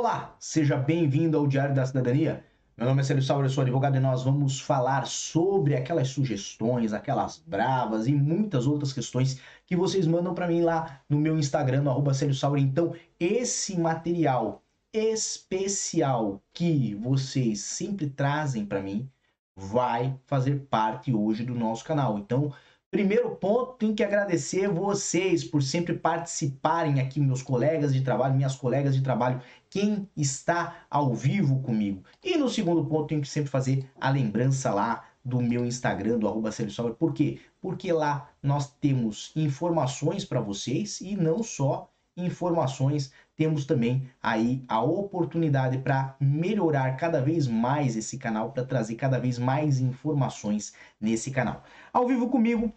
Olá, seja bem-vindo ao Diário da Cidadania. Meu nome é Célio Sauer, eu sou advogado e nós vamos falar sobre aquelas sugestões, aquelas bravas e muitas outras questões que vocês mandam para mim lá no meu Instagram, no Célio. Então, esse material especial que vocês sempre trazem para mim vai fazer parte hoje do nosso canal. Então, Primeiro ponto, tenho que agradecer vocês por sempre participarem aqui, meus colegas de trabalho, minhas colegas de trabalho, quem está ao vivo comigo. E no segundo ponto, tenho que sempre fazer a lembrança lá do meu Instagram, do arroba Por quê? Porque lá nós temos informações para vocês e não só informações, temos também aí a oportunidade para melhorar cada vez mais esse canal, para trazer cada vez mais informações nesse canal. Ao vivo comigo,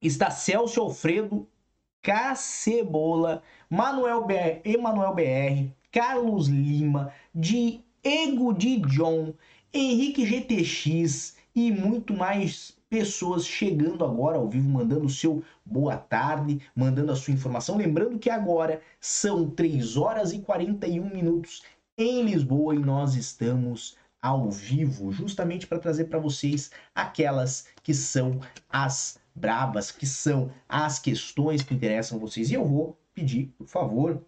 está Celso Alfredo, Cacebola, Manuel BR, Emanuel BR, Carlos Lima, Diego de John, Henrique GTX e muito mais pessoas chegando agora ao vivo, mandando seu boa tarde, mandando a sua informação. Lembrando que agora são 3 horas e 41 minutos em Lisboa e nós estamos ao vivo, justamente para trazer para vocês aquelas que são as brabas, que são as questões que interessam vocês. E eu vou pedir, por favor,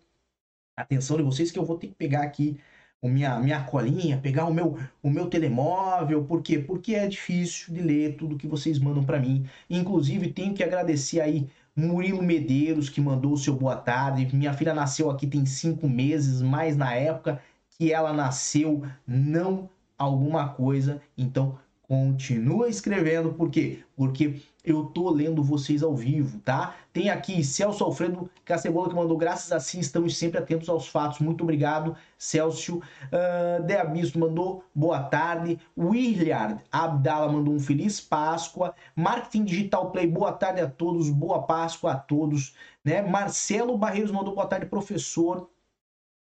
atenção de vocês, que eu vou ter que pegar aqui a minha, minha colinha, pegar o meu, o meu telemóvel. Por quê? Porque é difícil de ler tudo que vocês mandam para mim. Inclusive, tenho que agradecer aí Murilo Medeiros, que mandou o seu boa tarde. Minha filha nasceu aqui tem cinco meses, mas na época que ela nasceu, não alguma coisa. Então, Continua escrevendo, por quê? Porque eu tô lendo vocês ao vivo, tá? Tem aqui Celso Alfredo Cacebola que mandou, graças a si, estamos sempre atentos aos fatos. Muito obrigado, Celso. Uh, Deabisto mandou boa tarde. Willard Abdala mandou um feliz Páscoa. Marketing Digital Play, boa tarde a todos, boa Páscoa a todos. Né? Marcelo Barreiros mandou boa tarde, professor.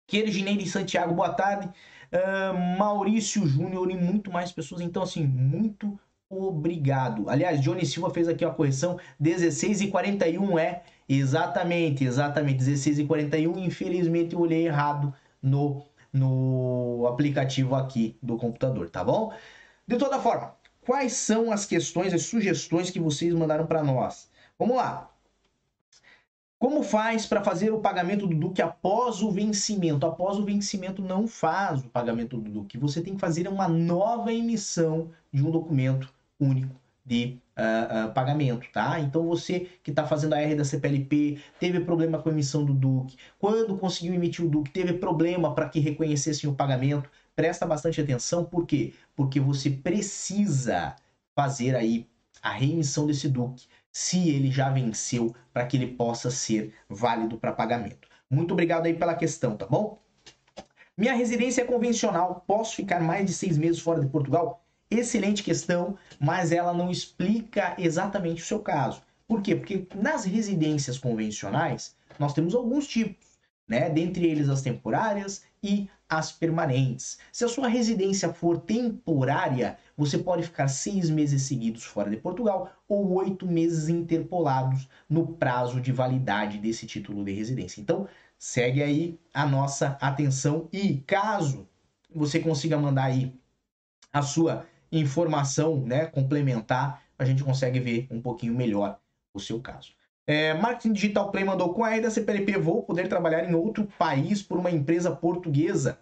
Quergineiro de Santiago, boa tarde. Uh, Maurício Júnior e muito mais pessoas. Então, assim, muito obrigado. Aliás, Johnny Silva fez aqui uma correção: 16 e 41 é exatamente, exatamente 16 e 41. Infelizmente, eu olhei errado no, no aplicativo aqui do computador, tá bom? De toda forma, quais são as questões, as sugestões que vocês mandaram para nós? Vamos lá. Como faz para fazer o pagamento do DUC após o vencimento? Após o vencimento não faz o pagamento do DUC. Você tem que fazer uma nova emissão de um documento único de uh, uh, pagamento, tá? Então você que está fazendo a R da CPLP teve problema com a emissão do DUC, quando conseguiu emitir o DUC teve problema para que reconhecessem o pagamento, presta bastante atenção, por quê? Porque você precisa fazer aí a reemissão desse DUC se ele já venceu, para que ele possa ser válido para pagamento. Muito obrigado aí pela questão, tá bom? Minha residência é convencional, posso ficar mais de seis meses fora de Portugal? Excelente questão, mas ela não explica exatamente o seu caso. Por quê? Porque nas residências convencionais nós temos alguns tipos, né? Dentre eles as temporárias e as permanentes. Se a sua residência for temporária, você pode ficar seis meses seguidos fora de Portugal ou oito meses interpolados no prazo de validade desse título de residência. Então, segue aí a nossa atenção e caso você consiga mandar aí a sua informação, né, complementar, a gente consegue ver um pouquinho melhor o seu caso. É, Marketing Digital Play mandou com a da CPLP vou poder trabalhar em outro país por uma empresa portuguesa.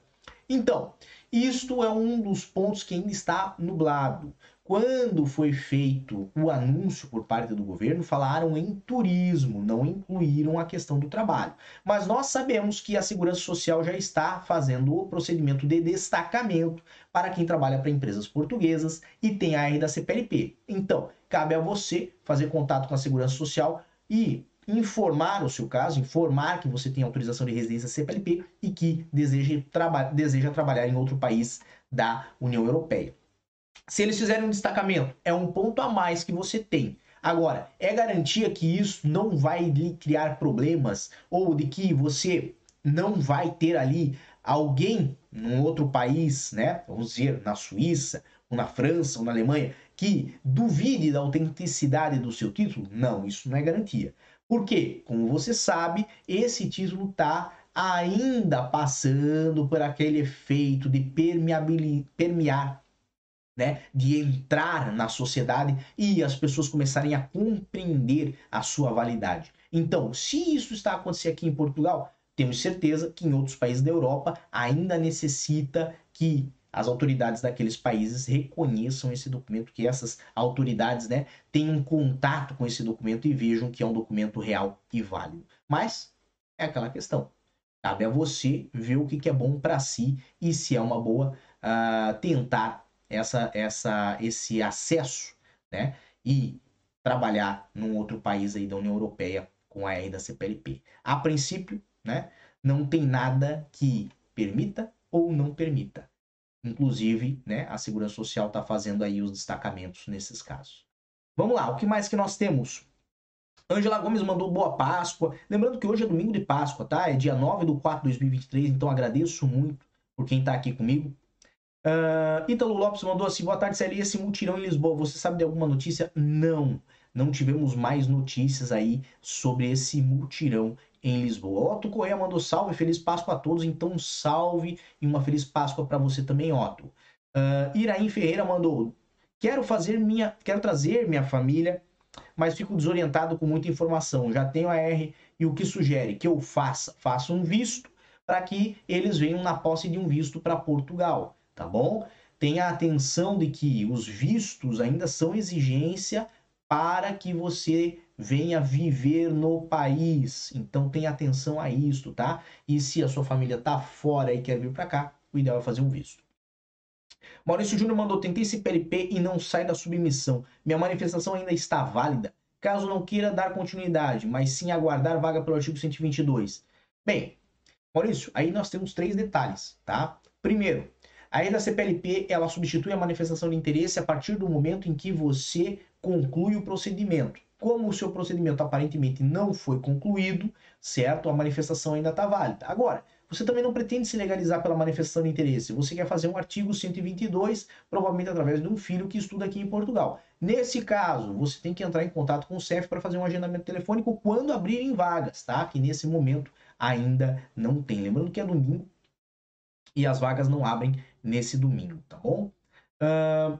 Então, isto é um dos pontos que ainda está nublado. Quando foi feito o anúncio por parte do governo, falaram em turismo, não incluíram a questão do trabalho. Mas nós sabemos que a Segurança Social já está fazendo o procedimento de destacamento para quem trabalha para empresas portuguesas e tem a R da CPLP. Então, cabe a você fazer contato com a Segurança Social e informar o seu caso, informar que você tem autorização de residência CPLP e que deseja, traba deseja trabalhar em outro país da União Europeia. Se eles fizerem um destacamento, é um ponto a mais que você tem. Agora, é garantia que isso não vai lhe criar problemas ou de que você não vai ter ali alguém num outro país, né? Vamos dizer, na Suíça, ou na França, ou na Alemanha, que duvide da autenticidade do seu título? Não, isso não é garantia. Porque, como você sabe, esse título está ainda passando por aquele efeito de permear, né, de entrar na sociedade e as pessoas começarem a compreender a sua validade. Então, se isso está acontecendo aqui em Portugal, temos certeza que em outros países da Europa ainda necessita que as autoridades daqueles países reconheçam esse documento, que essas autoridades né, tenham contato com esse documento e vejam que é um documento real e válido. Mas é aquela questão. Cabe a você ver o que, é bom para si e se é uma boa uh, tentar essa, essa, esse acesso né, e trabalhar num outro país aí da União Europeia com a R da CPLP. A princípio, né, não tem nada que permita ou não permita. Inclusive, né, a Segurança Social está fazendo aí os destacamentos nesses casos. Vamos lá, o que mais que nós temos? Angela Gomes mandou boa Páscoa. Lembrando que hoje é domingo de Páscoa, tá? É dia 9 do 4 de 2023, então agradeço muito por quem está aqui comigo. Uh, Ítalo Lopes mandou assim: boa tarde, Celia. Esse mutirão em Lisboa, você sabe de alguma notícia? Não, não tivemos mais notícias aí sobre esse mutirão em Lisboa. Otto Correia mandou salve, feliz Páscoa a todos. Então, salve e uma feliz Páscoa para você também, Otto. Uh, Iraim Ferreira mandou: quero fazer minha, quero trazer minha família, mas fico desorientado com muita informação. Já tenho a R e o que sugere que eu faça? Faça um visto para que eles venham na posse de um visto para Portugal, tá bom? Tenha atenção de que os vistos ainda são exigência para que você venha viver no país. Então tenha atenção a isto, tá? E se a sua família tá fora e quer vir para cá, o ideal é fazer um visto. Maurício Júnior mandou: tentei PLP e não sai da submissão. Minha manifestação ainda está válida. Caso não queira dar continuidade, mas sim aguardar vaga pelo artigo 122. Bem, Maurício, aí nós temos três detalhes, tá? Primeiro, a lei da CPLP ela substitui a manifestação de interesse a partir do momento em que você conclui o procedimento. Como o seu procedimento aparentemente não foi concluído, certo? A manifestação ainda está válida. Agora, você também não pretende se legalizar pela manifestação de interesse. Você quer fazer um artigo 122, provavelmente através de um filho que estuda aqui em Portugal. Nesse caso, você tem que entrar em contato com o CEF para fazer um agendamento telefônico quando abrirem vagas, tá? Que nesse momento ainda não tem. Lembrando que é domingo e as vagas não abrem nesse domingo, tá bom? Uh,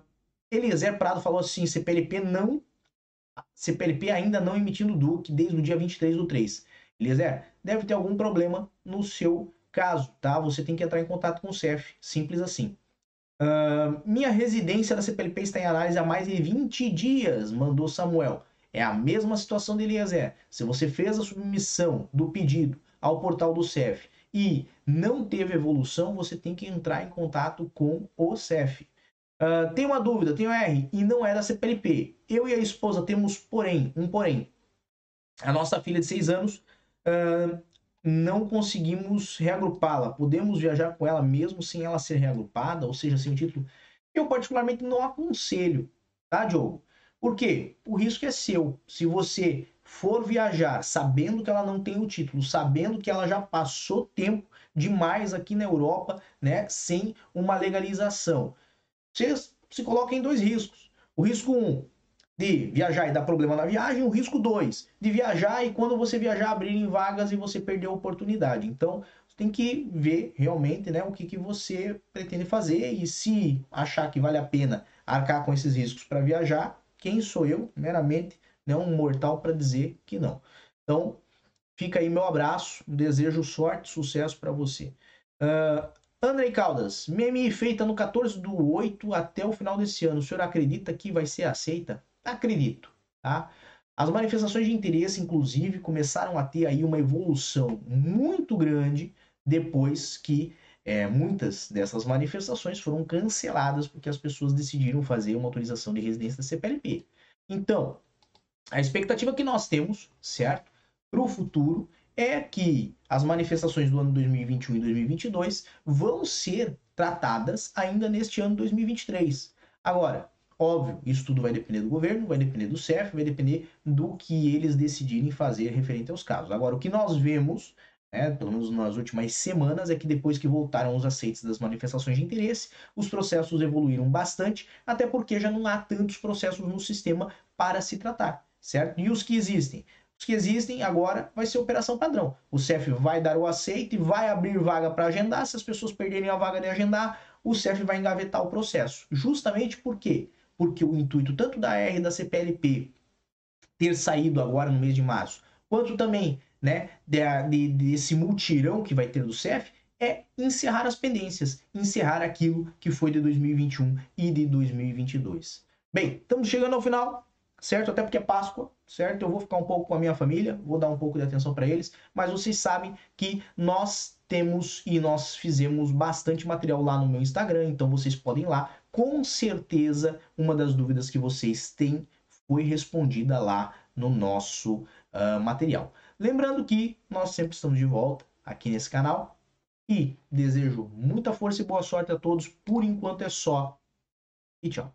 Eliezer Prado falou assim: CPLP não CPLP ainda não emitindo DUC desde o dia 23 do 3. Eliezer, deve ter algum problema no seu caso, tá? Você tem que entrar em contato com o CEF, simples assim. Uh, minha residência da CPLP está em análise há mais de 20 dias, mandou Samuel. É a mesma situação de Eliezer. Se você fez a submissão do pedido ao portal do CEF e não teve evolução, você tem que entrar em contato com o CEF. Uh, tem uma dúvida, tenho R e não é da CPLP. Eu e a esposa temos, porém, um porém. A nossa filha de 6 anos uh, não conseguimos reagrupá-la. Podemos viajar com ela mesmo sem ela ser reagrupada, ou seja, sem o título. Eu, particularmente, não aconselho, tá, Diogo? Por quê? O risco é seu. Se você for viajar sabendo que ela não tem o título, sabendo que ela já passou tempo demais aqui na Europa, né, sem uma legalização você se coloca em dois riscos. O risco 1 um, de viajar e dar problema na viagem, o risco 2 de viajar e quando você viajar abrirem vagas e você perder a oportunidade. Então, você tem que ver realmente né, o que, que você pretende fazer e se achar que vale a pena arcar com esses riscos para viajar, quem sou eu, meramente, né, um mortal para dizer que não. Então, fica aí meu abraço, desejo sorte, sucesso para você. Uh, Andrei Caldas, meme feita no 14 do 8 até o final desse ano. O senhor acredita que vai ser aceita? Acredito, tá? As manifestações de interesse, inclusive, começaram a ter aí uma evolução muito grande depois que é, muitas dessas manifestações foram canceladas porque as pessoas decidiram fazer uma autorização de residência da CPLP. Então, a expectativa que nós temos, certo, para o futuro é que as manifestações do ano 2021 e 2022 vão ser tratadas ainda neste ano 2023. Agora, óbvio, isso tudo vai depender do governo, vai depender do CEF, vai depender do que eles decidirem fazer referente aos casos. Agora, o que nós vemos, né, pelo menos nas últimas semanas, é que depois que voltaram os aceites das manifestações de interesse, os processos evoluíram bastante, até porque já não há tantos processos no sistema para se tratar, certo? E os que existem que existem agora vai ser operação padrão. O CEF vai dar o aceite, vai abrir vaga para agendar. Se as pessoas perderem a vaga de agendar, o CEF vai engavetar o processo. Justamente por quê? Porque o intuito tanto da R da CPLP ter saído agora no mês de março, quanto também né, de, de, desse multirão que vai ter do CEF, é encerrar as pendências, encerrar aquilo que foi de 2021 e de 2022. Bem, estamos chegando ao final, certo? Até porque é Páscoa, certo? Eu vou ficar um pouco com a minha família, vou dar um pouco de atenção para eles, mas vocês sabem que nós temos e nós fizemos bastante material lá no meu Instagram, então vocês podem ir lá. Com certeza, uma das dúvidas que vocês têm foi respondida lá no nosso uh, material. Lembrando que nós sempre estamos de volta aqui nesse canal e desejo muita força e boa sorte a todos. Por enquanto é só e tchau.